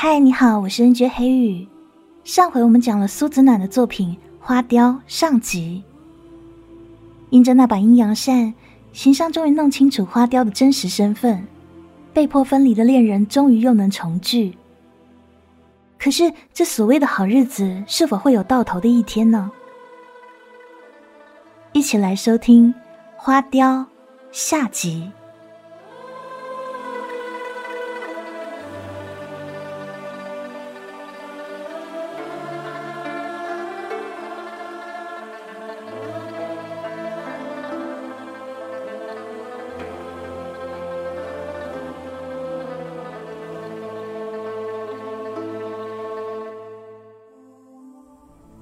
嗨，你好，我是 N J 黑羽。上回我们讲了苏子暖的作品《花雕》上集，因着那把阴阳扇，行商终于弄清楚花雕的真实身份，被迫分离的恋人终于又能重聚。可是，这所谓的好日子是否会有到头的一天呢？一起来收听《花雕》下集。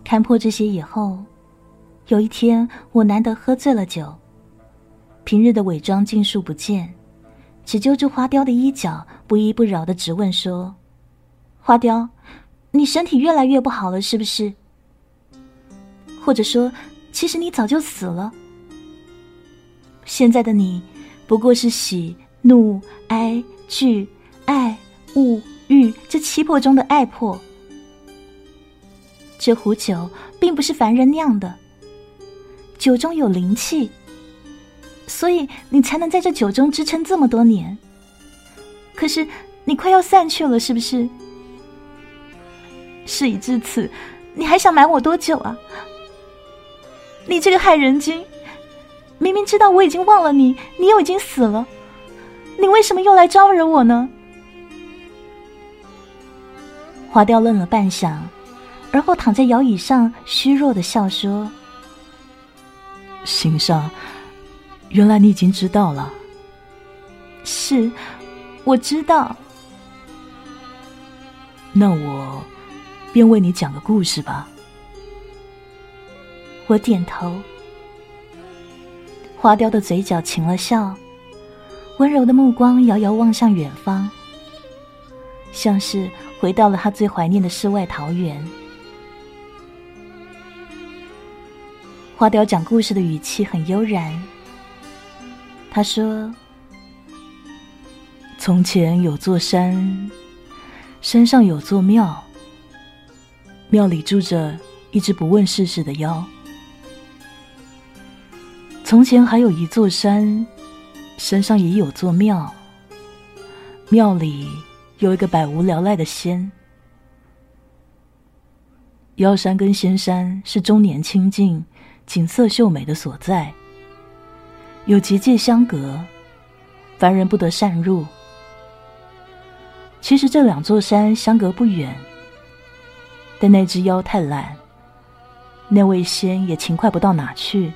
看破这些以后，有一天我难得喝醉了酒，平日的伪装尽数不见，只揪住花雕的衣角，不依不饶的质问说：“花雕，你身体越来越不好了，是不是？或者说，其实你早就死了？现在的你，不过是喜怒哀惧爱恶欲这七魄中的爱魄。”这壶酒并不是凡人酿的，酒中有灵气，所以你才能在这酒中支撑这么多年。可是你快要散去了，是不是？事已至此，你还想瞒我多久啊？你这个害人精！明明知道我已经忘了你，你又已经死了，你为什么又来招惹我呢？花雕愣了半晌。然后躺在摇椅上，虚弱的笑说：“行上，原来你已经知道了。是，我知道。那我便为你讲个故事吧。”我点头。花雕的嘴角噙了笑，温柔的目光遥遥望向远方，像是回到了他最怀念的世外桃源。花雕讲故事的语气很悠然。他说：“从前有座山，山上有座庙，庙里住着一只不问世事的妖。从前还有一座山，山上也有座庙，庙里有一个百无聊赖的仙。妖山跟仙山是终年清净。”景色秀美的所在，有结界相隔，凡人不得擅入。其实这两座山相隔不远，但那只妖太懒，那位仙也勤快不到哪去，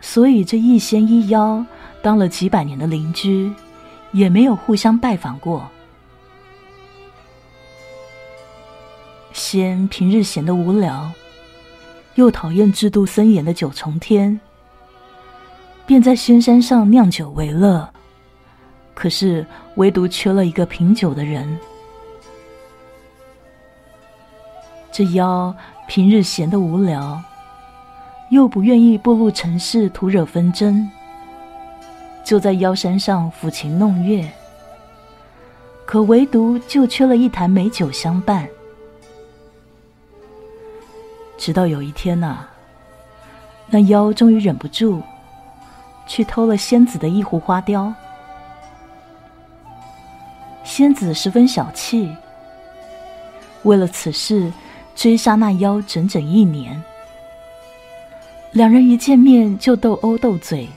所以这一仙一妖当了几百年的邻居，也没有互相拜访过。仙平日闲得无聊。又讨厌制度森严的九重天，便在仙山上酿酒为乐。可是唯独缺了一个品酒的人。这妖平日闲得无聊，又不愿意步入尘世徒惹纷争，就在妖山上抚琴弄月。可唯独就缺了一坛美酒相伴。直到有一天呐，那妖终于忍不住，去偷了仙子的一壶花雕。仙子十分小气，为了此事追杀那妖整整一年。两人一见面就斗殴斗嘴，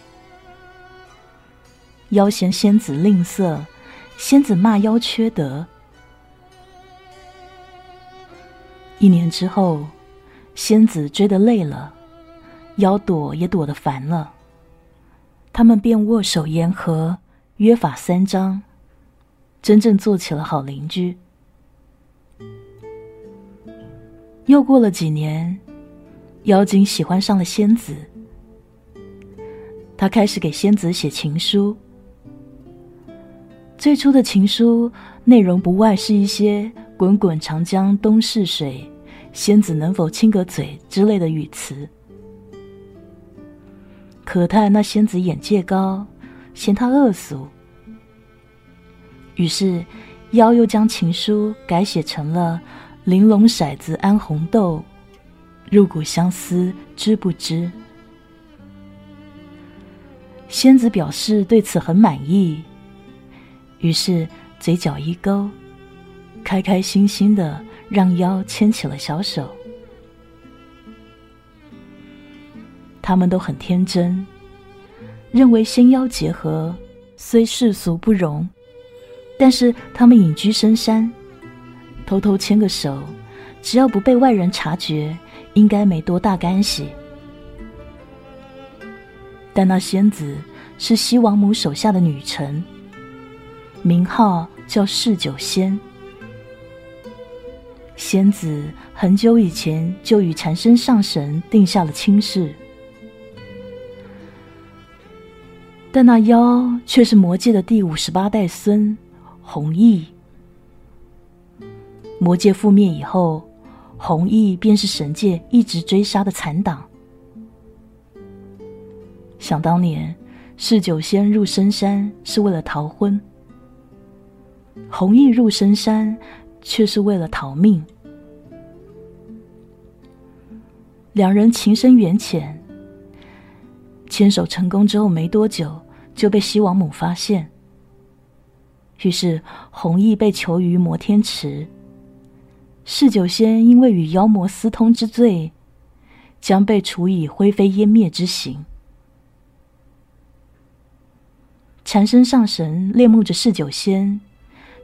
妖嫌仙子吝啬，仙子骂妖缺德。一年之后。仙子追得累了，妖躲也躲得烦了，他们便握手言和，约法三章，真正做起了好邻居。又过了几年，妖精喜欢上了仙子，他开始给仙子写情书。最初的情书内容不外是一些“滚滚长江东逝水”。仙子能否亲个嘴之类的语词，可叹那仙子眼界高，嫌他恶俗。于是，妖又将情书改写成了“玲珑骰子安红豆，入骨相思知不知”。仙子表示对此很满意，于是嘴角一勾，开开心心的让妖牵起了小手。他们都很天真，认为仙妖结合虽世俗不容，但是他们隐居深山，偷偷牵个手，只要不被外人察觉，应该没多大干系。但那仙子是西王母手下的女臣，名号叫释九仙。仙子很久以前就与缠身上神定下了亲事。但那妖却是魔界的第五十八代孙弘毅。魔界覆灭以后，弘毅便是神界一直追杀的残党。想当年，释九仙入深山是为了逃婚，弘毅入深山却是为了逃命。两人情深缘浅，牵手成功之后没多久。就被西王母发现，于是弘毅被囚于摩天池。嗜酒仙因为与妖魔私通之罪，将被处以灰飞烟灭之刑。缠身上神恋慕着嗜酒仙，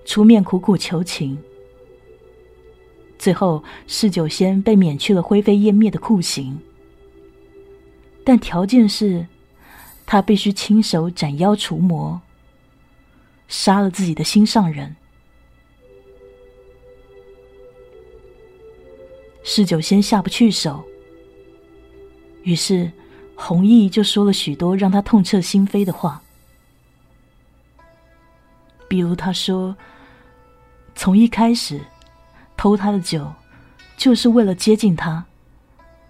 出面苦苦求情。最后，释九仙被免去了灰飞烟灭的酷刑，但条件是。他必须亲手斩妖除魔，杀了自己的心上人。释九仙下不去手，于是弘毅就说了许多让他痛彻心扉的话，比如他说：“从一开始偷他的酒，就是为了接近他，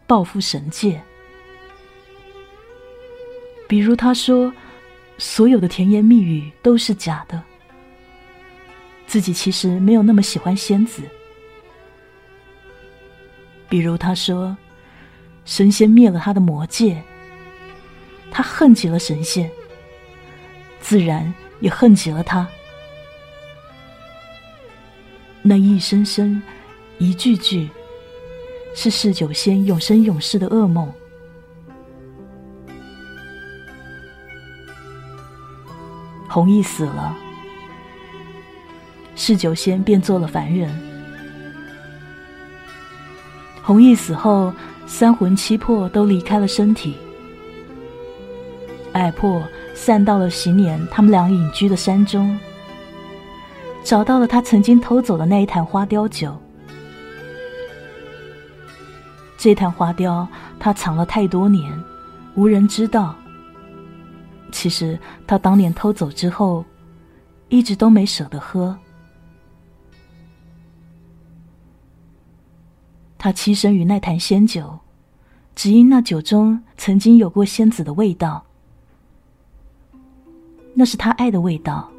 报复神界。”比如他说，所有的甜言蜜语都是假的，自己其实没有那么喜欢仙子。比如他说，神仙灭了他的魔界，他恨极了神仙，自然也恨极了他。那一声声，一句句，是嗜酒仙永生永世的噩梦。弘毅死了，嗜酒仙便做了凡人。弘毅死后，三魂七魄都离开了身体，爱魄散到了昔年他们俩隐居的山中，找到了他曾经偷走的那一坛花雕酒。这坛花雕，他藏了太多年，无人知道。其实他当年偷走之后，一直都没舍得喝。他栖身于那坛仙酒，只因那酒中曾经有过仙子的味道，那是他爱的味道。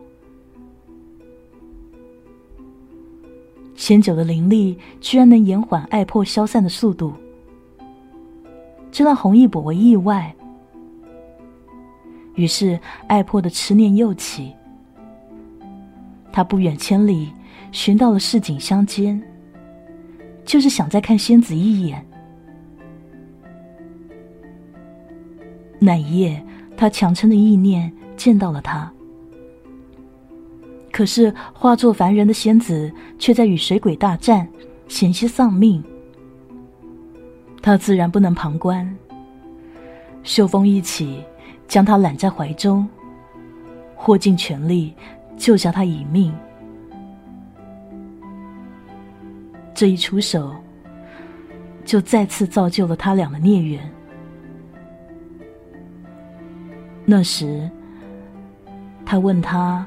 仙酒的灵力居然能延缓爱魄消散的速度，这让弘毅颇为意外。于是，爱破的痴念又起。他不远千里寻到了市井乡间，就是想再看仙子一眼。那一夜，他强撑的意念见到了他，可是化作凡人的仙子却在与水鬼大战，险些丧命。他自然不能旁观，秀峰一起。将他揽在怀中，豁尽全力救下他一命。这一出手，就再次造就了他俩的孽缘。那时，他问他：“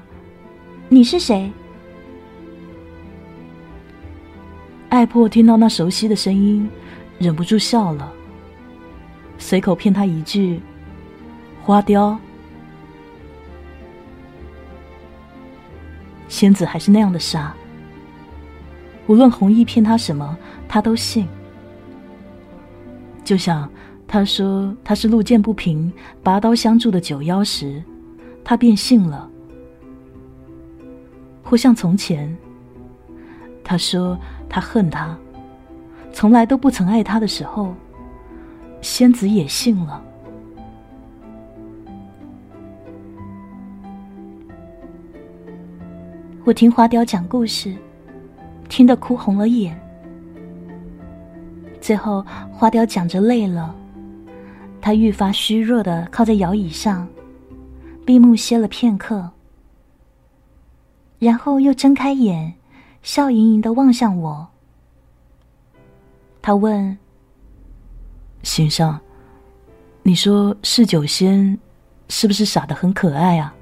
你是谁？”爱破听到那熟悉的声音，忍不住笑了，随口骗他一句。花雕，仙子还是那样的傻，无论红毅骗他什么，他都信。就像他说他是路见不平拔刀相助的九妖时，他便信了；或像从前，他说他恨他，从来都不曾爱他的时候，仙子也信了。我听花雕讲故事，听得哭红了眼。最后，花雕讲着累了，他愈发虚弱的靠在摇椅上，闭目歇了片刻，然后又睁开眼，笑盈盈的望向我。他问：“心上，你说侍酒仙是不是傻的很可爱啊？”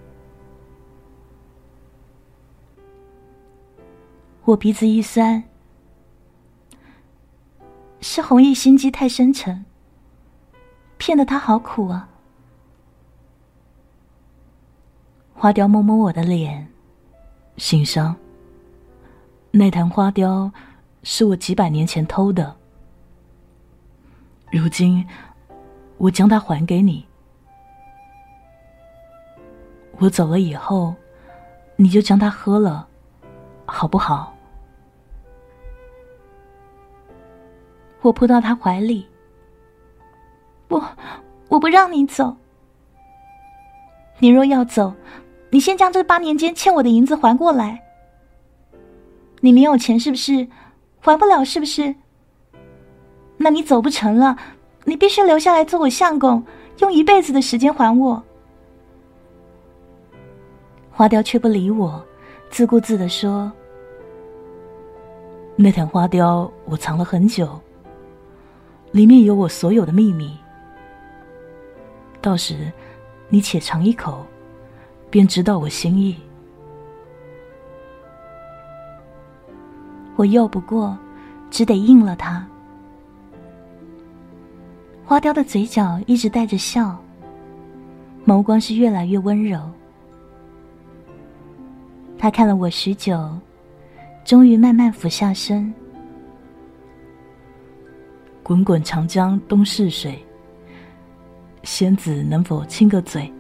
我鼻子一酸，是弘毅心机太深沉，骗得他好苦啊。花雕摸摸我的脸，心伤。那坛花雕是我几百年前偷的，如今我将它还给你。我走了以后，你就将它喝了，好不好？我扑到他怀里，不，我不让你走。你若要走，你先将这八年间欠我的银子还过来。你没有钱是不是？还不了是不是？那你走不成了，你必须留下来做我相公，用一辈子的时间还我。花雕却不理我，自顾自的说：“那坛花雕我藏了很久。”里面有我所有的秘密，到时你且尝一口，便知道我心意。我拗不过，只得应了他。花雕的嘴角一直带着笑，眸光是越来越温柔。他看了我许久，终于慢慢俯下身。滚滚长江东逝水，仙子能否亲个嘴？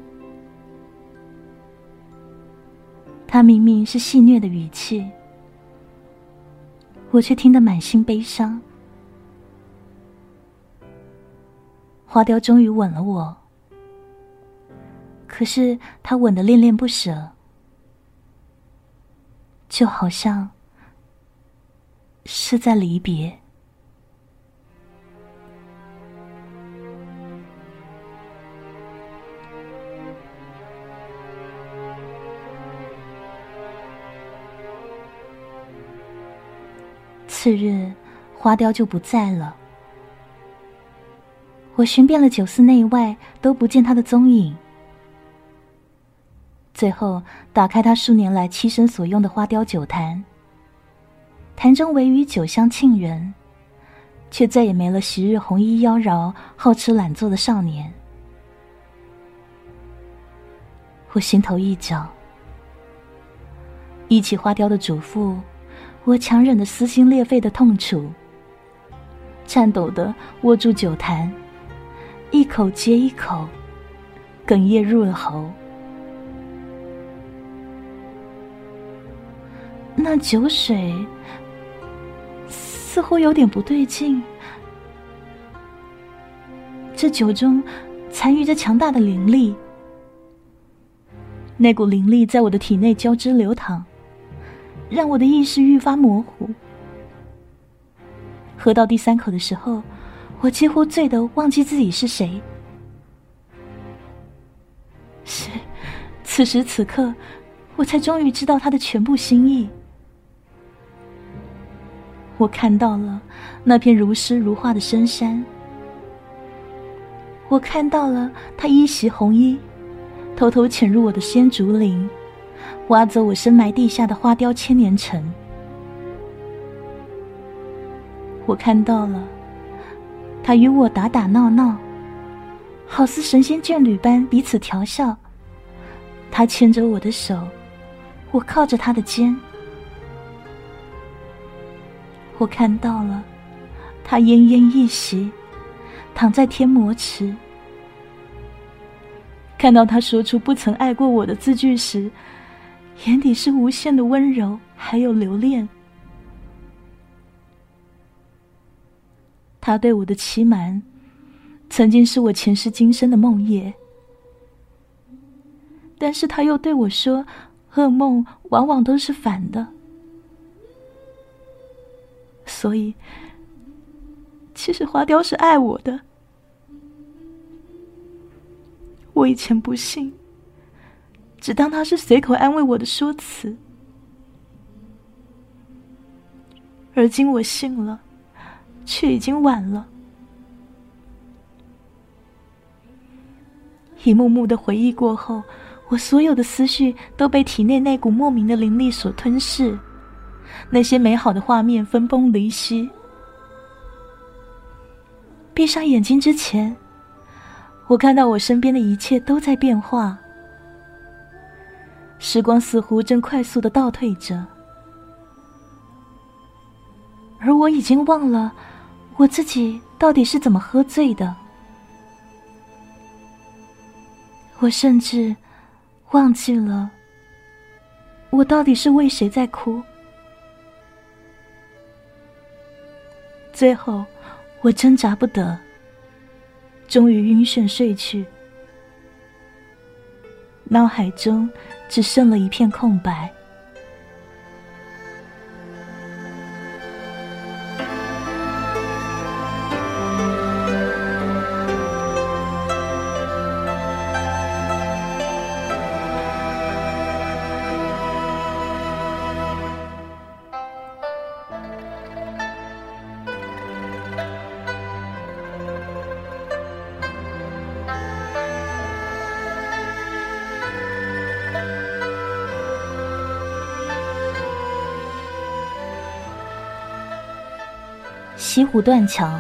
他明明是戏谑的语气，我却听得满心悲伤。花雕终于吻了我，可是他吻的恋恋不舍，就好像是在离别。次日，花雕就不在了。我寻遍了酒肆内外，都不见他的踪影。最后，打开他数年来栖身所用的花雕酒坛，坛中唯余酒香沁人，却再也没了昔日红衣妖娆、好吃懒做的少年。我心头一绞，忆起花雕的嘱咐。我强忍着撕心裂肺的痛楚，颤抖的握住酒坛，一口接一口，哽咽入了喉。那酒水似乎有点不对劲，这酒中残余着强大的灵力，那股灵力在我的体内交织流淌。让我的意识愈发模糊。喝到第三口的时候，我几乎醉得忘记自己是谁。是，此时此刻，我才终于知道他的全部心意。我看到了那片如诗如画的深山，我看到了他一袭红衣，偷偷潜入我的仙竹林。挖走我深埋地下的花雕千年城，我看到了他与我打打闹闹，好似神仙眷侣般彼此调笑。他牵着我的手，我靠着他的肩，我看到了他奄奄一息，躺在天魔池。看到他说出不曾爱过我的字句时，眼底是无限的温柔，还有留恋。他对我的欺瞒，曾经是我前世今生的梦魇。但是他又对我说：“噩梦往往都是反的。”所以，其实花雕是爱我的。我以前不信，只当他是随口安慰我的说辞，而今我信了。却已经晚了。一幕幕的回忆过后，我所有的思绪都被体内那股莫名的灵力所吞噬，那些美好的画面分崩离析。闭上眼睛之前，我看到我身边的一切都在变化，时光似乎正快速的倒退着，而我已经忘了。我自己到底是怎么喝醉的？我甚至忘记了，我到底是为谁在哭。最后，我挣扎不得，终于晕眩睡去，脑海中只剩了一片空白。西湖断桥，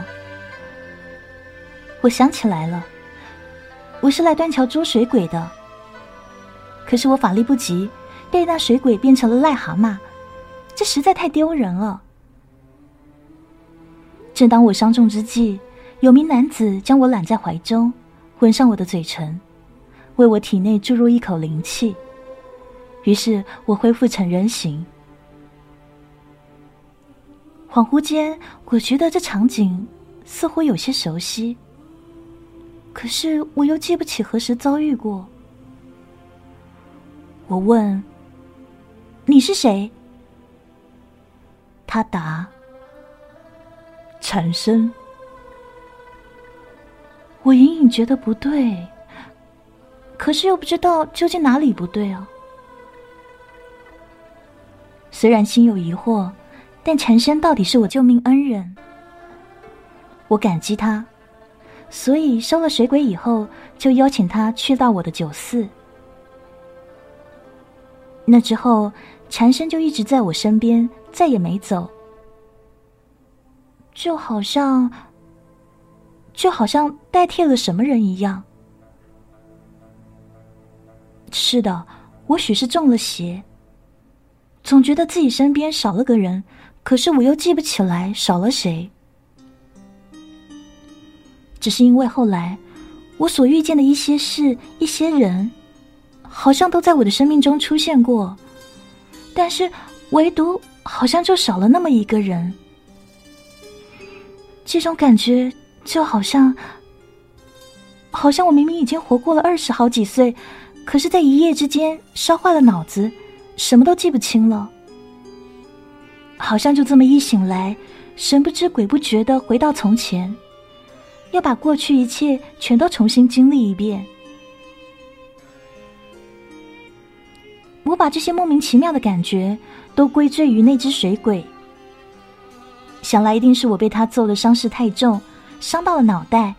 我想起来了，我是来断桥捉水鬼的。可是我法力不及，被那水鬼变成了癞蛤蟆，这实在太丢人了。正当我伤重之际，有名男子将我揽在怀中，吻上我的嘴唇，为我体内注入一口灵气，于是我恢复成人形。恍惚间，我觉得这场景似乎有些熟悉，可是我又记不起何时遭遇过。我问：“你是谁？”他答：“产生。”我隐隐觉得不对，可是又不知道究竟哪里不对啊。虽然心有疑惑。但禅生到底是我救命恩人，我感激他，所以收了水鬼以后，就邀请他去到我的酒肆。那之后，禅生就一直在我身边，再也没走，就好像，就好像代替了什么人一样。是的，我许是中了邪，总觉得自己身边少了个人。可是我又记不起来少了谁，只是因为后来我所遇见的一些事、一些人，好像都在我的生命中出现过，但是唯独好像就少了那么一个人。这种感觉就好像，好像我明明已经活过了二十好几岁，可是在一夜之间烧坏了脑子，什么都记不清了。好像就这么一醒来，神不知鬼不觉的回到从前，要把过去一切全都重新经历一遍。我把这些莫名其妙的感觉都归罪于那只水鬼，想来一定是我被他揍的伤势太重，伤到了脑袋，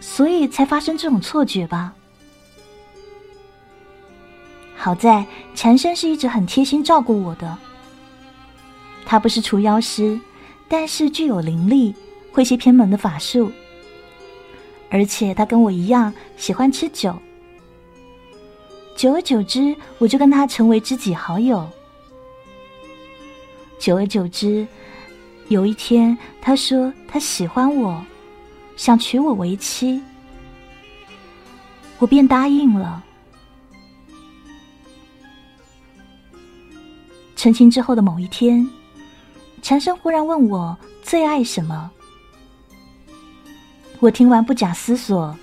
所以才发生这种错觉吧。好在禅生是一直很贴心照顾我的。他不是除妖师，但是具有灵力，会些偏门的法术。而且他跟我一样喜欢吃酒，久而久之，我就跟他成为知己好友。久而久之，有一天他说他喜欢我，想娶我为妻，我便答应了。成亲之后的某一天，禅生忽然问我最爱什么。我听完不假思索，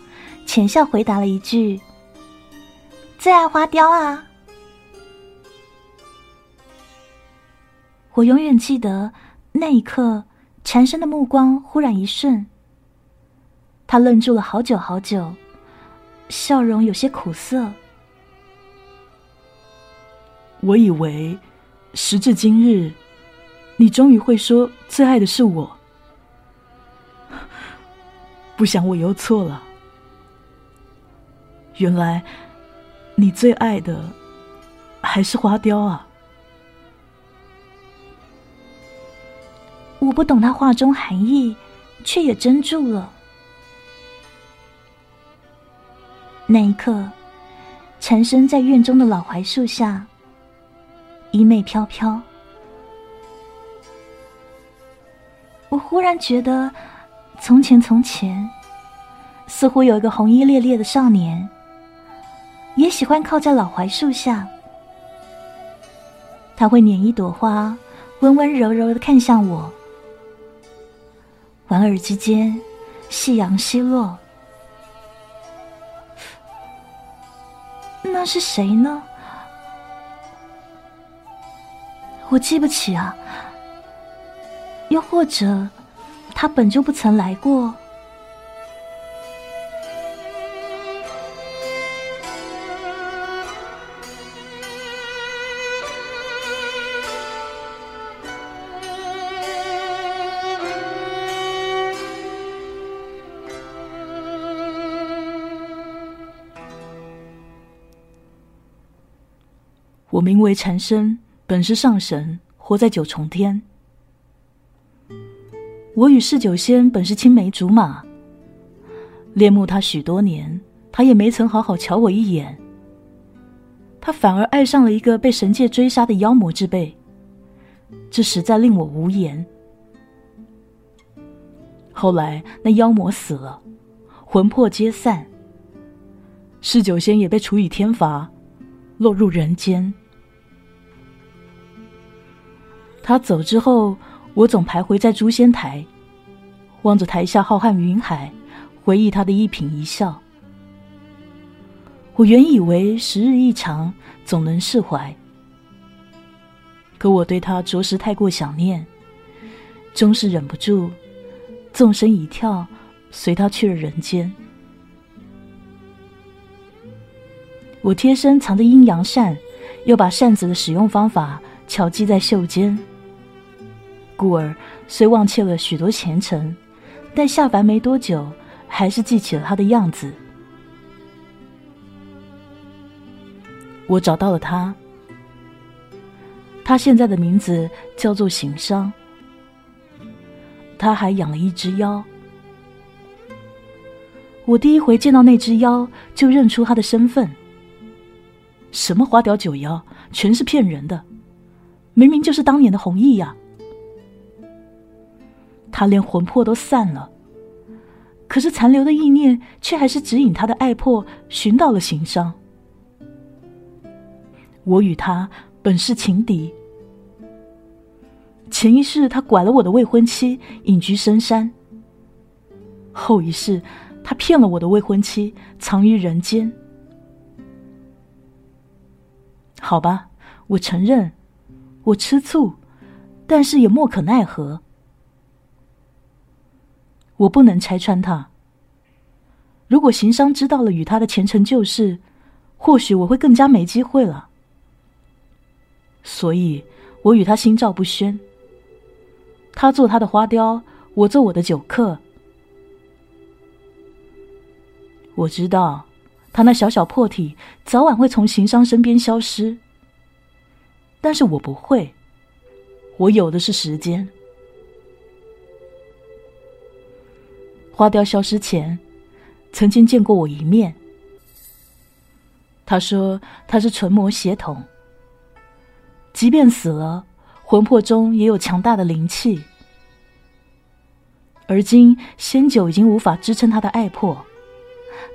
浅笑回答了一句：“最爱花雕啊。”我永远记得那一刻，禅生的目光忽然一瞬，他愣住了好久好久，笑容有些苦涩。我以为，时至今日，你终于会说最爱的是我。不想我又错了，原来你最爱的还是花雕啊！我不懂他话中含义，却也怔住了。那一刻，缠身在院中的老槐树下，衣袂飘飘。我忽然觉得。从前，从前，似乎有一个红衣猎猎的少年，也喜欢靠在老槐树下。他会捻一朵花，温温柔柔的看向我。莞尔之间，夕阳西落。那是谁呢？我记不起啊。又或者……他本就不曾来过。我名为禅生，本是上神，活在九重天。我与释九仙本是青梅竹马，恋慕他许多年，他也没曾好好瞧我一眼。他反而爱上了一个被神界追杀的妖魔之辈，这实在令我无言。后来那妖魔死了，魂魄皆散，释九仙也被处以天罚，落入人间。他走之后。我总徘徊在诛仙台，望着台下浩瀚云海，回忆他的一颦一笑。我原以为时日一长，总能释怀，可我对他着实太过想念，终是忍不住，纵身一跳，随他去了人间。我贴身藏着阴阳扇，又把扇子的使用方法巧记在袖间。故而虽忘却了许多前尘，但下凡没多久，还是记起了他的样子。我找到了他，他现在的名字叫做行商。他还养了一只妖。我第一回见到那只妖，就认出他的身份。什么花雕九妖，全是骗人的，明明就是当年的弘毅呀！他连魂魄都散了，可是残留的意念却还是指引他的爱魄寻到了行商。我与他本是情敌，前一世他拐了我的未婚妻隐居深山，后一世他骗了我的未婚妻藏于人间。好吧，我承认，我吃醋，但是也莫可奈何。我不能拆穿他。如果行商知道了与他的前尘旧事，或许我会更加没机会了。所以，我与他心照不宣。他做他的花雕，我做我的酒客。我知道，他那小小破体早晚会从行商身边消失，但是我不会。我有的是时间。花雕消失前，曾经见过我一面。他说他是纯魔血统，即便死了，魂魄中也有强大的灵气。而今仙酒已经无法支撑他的爱魄，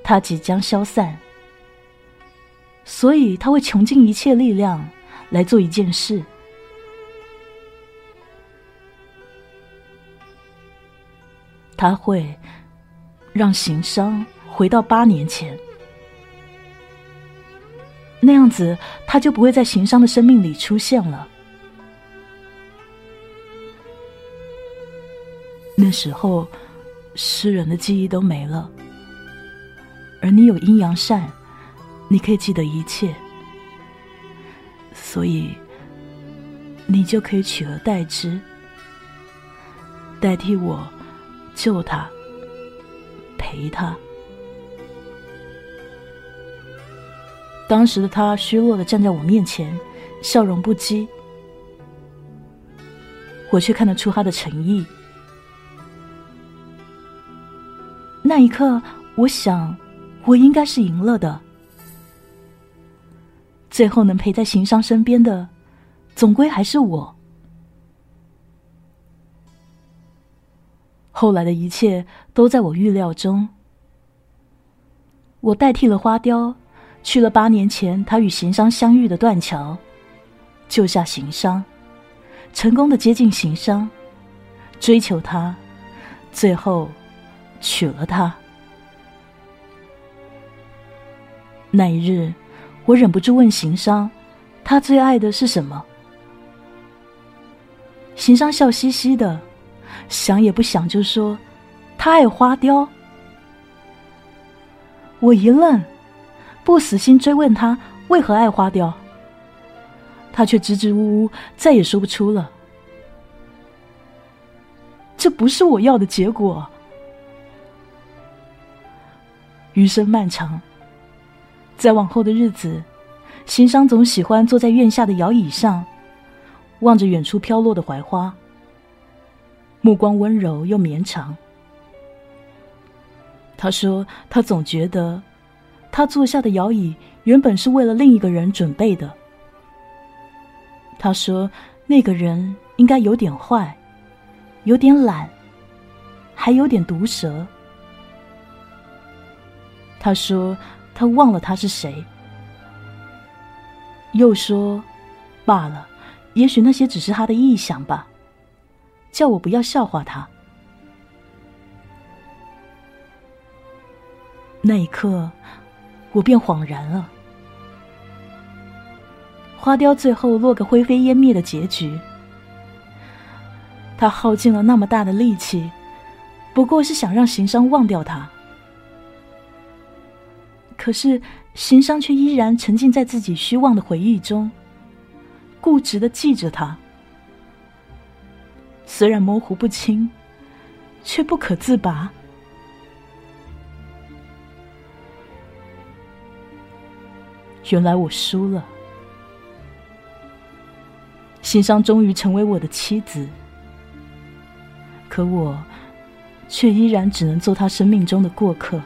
他即将消散，所以他会穷尽一切力量来做一件事。他会让行商回到八年前，那样子他就不会在行商的生命里出现了。那时候，诗人的记忆都没了，而你有阴阳扇，你可以记得一切，所以你就可以取而代之，代替我。救他，陪他。当时的他虚弱的站在我面前，笑容不羁，我却看得出他的诚意。那一刻，我想，我应该是赢了的。最后能陪在行商身边的，总归还是我。后来的一切都在我预料中。我代替了花雕，去了八年前他与行商相遇的断桥，救下行商，成功的接近行商，追求他，最后娶了他。那一日，我忍不住问行商：“他最爱的是什么？”行商笑嘻嘻的。想也不想就说，他爱花雕。我一愣，不死心追问他为何爱花雕，他却支支吾吾，再也说不出了。这不是我要的结果。余生漫长，在往后的日子，行商总喜欢坐在院下的摇椅上，望着远处飘落的槐花。目光温柔又绵长。他说：“他总觉得，他坐下的摇椅原本是为了另一个人准备的。”他说：“那个人应该有点坏，有点懒，还有点毒舌。”他说：“他忘了他是谁。”又说：“罢了，也许那些只是他的臆想吧。”叫我不要笑话他。那一刻，我便恍然了。花雕最后落个灰飞烟灭的结局。他耗尽了那么大的力气，不过是想让行商忘掉他。可是行商却依然沉浸在自己虚妄的回忆中，固执的记着他。虽然模糊不清，却不可自拔。原来我输了，心伤终于成为我的妻子，可我却依然只能做他生命中的过客。